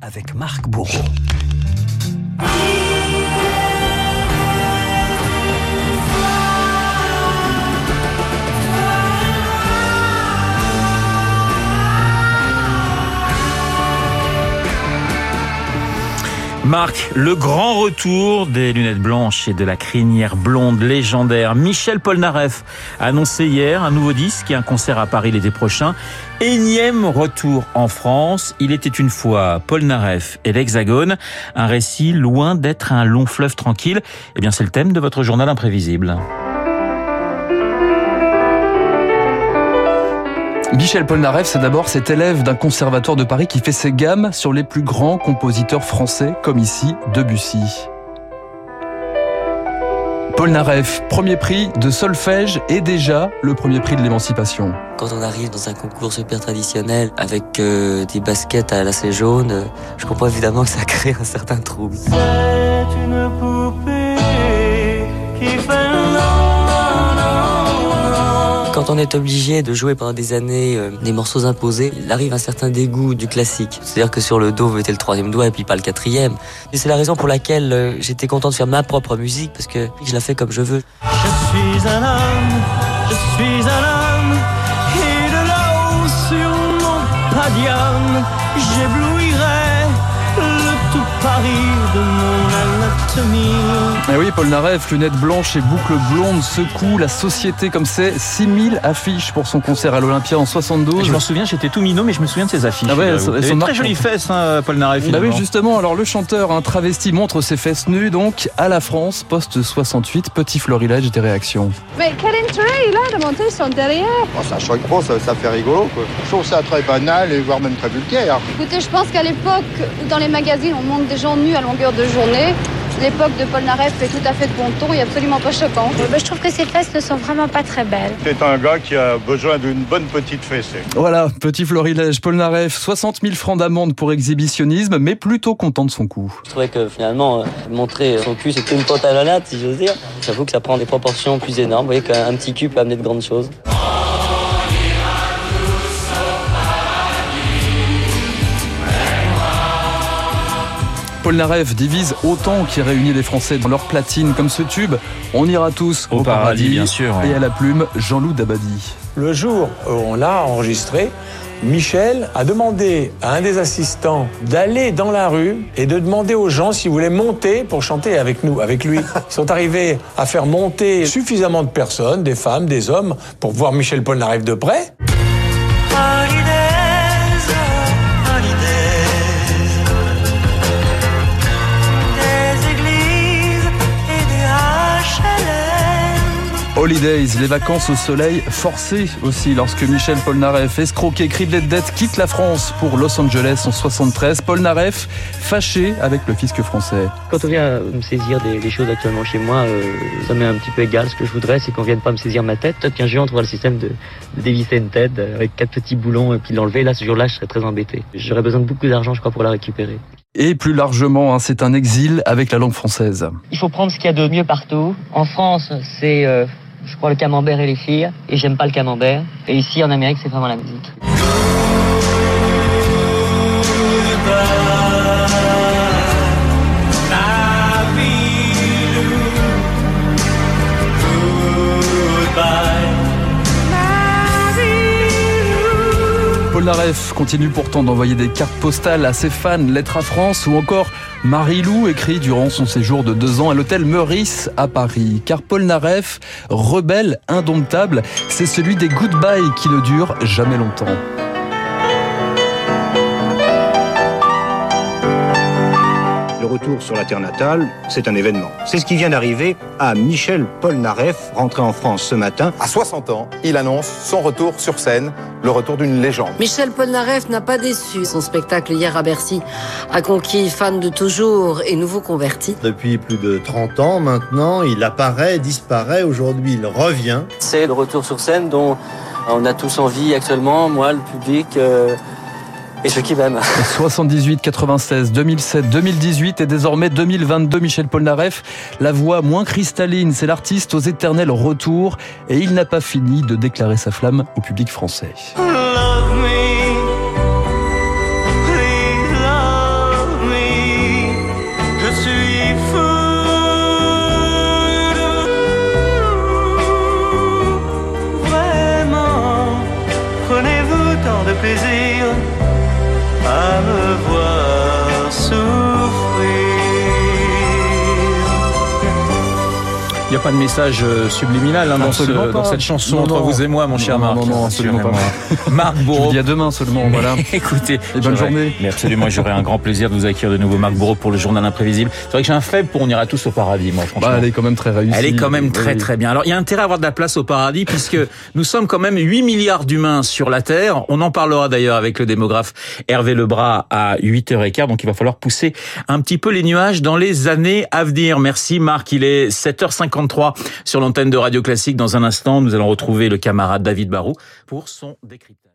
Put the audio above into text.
avec Marc Bourreau. Marc, le grand retour des lunettes blanches et de la crinière blonde légendaire. Michel Polnareff a annoncé hier un nouveau disque et un concert à Paris l'été prochain. Énième retour en France. Il était une fois Polnareff et l'Hexagone. Un récit loin d'être un long fleuve tranquille. Eh bien, c'est le thème de votre journal imprévisible. Michel Polnareff, c'est d'abord cet élève d'un conservatoire de Paris qui fait ses gammes sur les plus grands compositeurs français, comme ici Debussy. Polnareff, premier prix de solfège et déjà le premier prix de l'émancipation. Quand on arrive dans un concours super traditionnel avec euh, des baskets à lacets jaunes, je comprends évidemment que ça crée un certain trouble. C'est une quand on est obligé de jouer pendant des années euh, des morceaux imposés, il arrive un certain dégoût du classique. C'est-à-dire que sur le dos, vous mettez le troisième doigt et puis pas le quatrième. Et c'est la raison pour laquelle euh, j'étais content de faire ma propre musique parce que je la fais comme je veux. Je suis un homme, je suis un homme, et de sur mon j'éblouirai anatomie. Eh oui, Paul Naref, lunettes blanches et boucles blondes, secoue la société comme c'est. 6000 affiches pour son concert à l'Olympia en 72. Je m'en souviens, j'étais tout minot, mais je me souviens de ces affiches. Ah ouais, elles elles sont très marquantes. jolie fesse, hein, Paul Naref. Bah oui, justement, alors le chanteur, un travesti, montre ses fesses nues, donc à la France, post 68, petit florilège des réactions. Mais quel intérêt il a de monter son derrière? Oh, ça choque pas, ça, ça fait rigolo. Quoi. Je trouve ça très banal et voire même très vulgaire. Écoutez, je pense qu'à l'époque où dans les magazines on montre des gens nus à longueur de journée, l'époque de Paul Naref est tout à fait de bon ton et absolument pas choquant. je trouve que ses fesses ne sont vraiment pas très belles. C'est un gars qui a besoin d'une bonne petite fessée. Voilà, petit florilège, Paul Naref, 60 000 francs d'amende pour exhibitionnisme, mais plutôt content de son coup. Je trouvais que finalement, euh, montrer son cul, c'était une pantalonnade, si j'ose dire. J'avoue que ça prend des proportions plus énormes. Vous voyez qu'un petit cul peut amener de grandes choses. Paul Naref divise autant qui réunit les Français dans leur platine, comme ce tube, on ira tous Au paradis, bien sûr. Et à la plume, Jean-Loup Dabadi. Le jour où on l'a enregistré, Michel a demandé à un des assistants d'aller dans la rue et de demander aux gens s'ils voulaient monter pour chanter avec nous, avec lui. Ils sont arrivés à faire monter suffisamment de personnes, des femmes, des hommes, pour voir Michel Polnareff de près. Holidays, les vacances au soleil forcées aussi lorsque Michel Polnareff, escroqué, criblé de dettes, quitte la France pour Los Angeles en 73. Polnareff, fâché avec le fisc français. Quand on vient me saisir des, des choses actuellement chez moi, euh, ça m'est un petit peu égal. Ce que je voudrais, c'est qu'on vienne pas me saisir ma tête. Peut-être qu'un jour, on trouvera le système de, de dévisser une tête euh, avec quatre petits boulons et puis de l'enlever. Là, ce jour-là, je serais très embêté. J'aurais besoin de beaucoup d'argent, je crois, pour la récupérer. Et plus largement, hein, c'est un exil avec la langue française. Il faut prendre ce qu'il y a de mieux partout. En France, c'est, euh, je crois, le camembert et les filles. Et j'aime pas le camembert. Et ici, en Amérique, c'est vraiment la musique. Polnareff continue pourtant d'envoyer des cartes postales à ses fans, lettres à France ou encore Marie-Lou écrit durant son séjour de deux ans à l'hôtel Meurice à Paris. Car Polnareff, rebelle indomptable, c'est celui des goodbyes qui ne durent jamais longtemps. Retour sur la terre natale, c'est un événement. C'est ce qui vient d'arriver à Michel Polnareff, rentré en France ce matin. À 60 ans, il annonce son retour sur scène, le retour d'une légende. Michel Polnareff n'a pas déçu. Son spectacle hier à Bercy a conquis fans de toujours et nouveaux convertis. Depuis plus de 30 ans maintenant, il apparaît, disparaît, aujourd'hui il revient. C'est le retour sur scène dont on a tous envie actuellement, moi, le public euh, et ceux qui m'aiment. 78, 96, 2007, 2018 et désormais 2022, Michel Polnareff. La voix moins cristalline, c'est l'artiste aux éternels retours et il n'a pas fini de déclarer sa flamme au public français. Plaisir à me voir sourire. A pas de message euh, subliminal hein, dans, ce, dans cette chanson Non, entre non. vous et moi, mon cher Non, Marc. non, non, absolument pas. Marc Je Bourreau. vous dis à demain seulement, voilà. Écoutez, Et bonne journée. Mais absolument, j'aurai un grand plaisir de vous accueillir de nouveau, Marc Bourreau, pour le journal imprévisible. C'est vrai que j'ai un faible pour On ira tous au paradis, moi, franchement. Bah, elle est quand même très réussie. Elle est quand même très oui. très bien. Alors il y a intérêt à avoir de la place au paradis puisque nous sommes quand même 8 milliards d'humains sur la Terre. On en parlera d'ailleurs avec le démographe Hervé Lebras à 8h15. Donc il va falloir pousser un petit peu les nuages dans les années à venir. Merci Marc. Il est 7h53 sur l'antenne de Radio Classique. Dans un instant, nous allons retrouver le camarade David Barou pour son décryptage.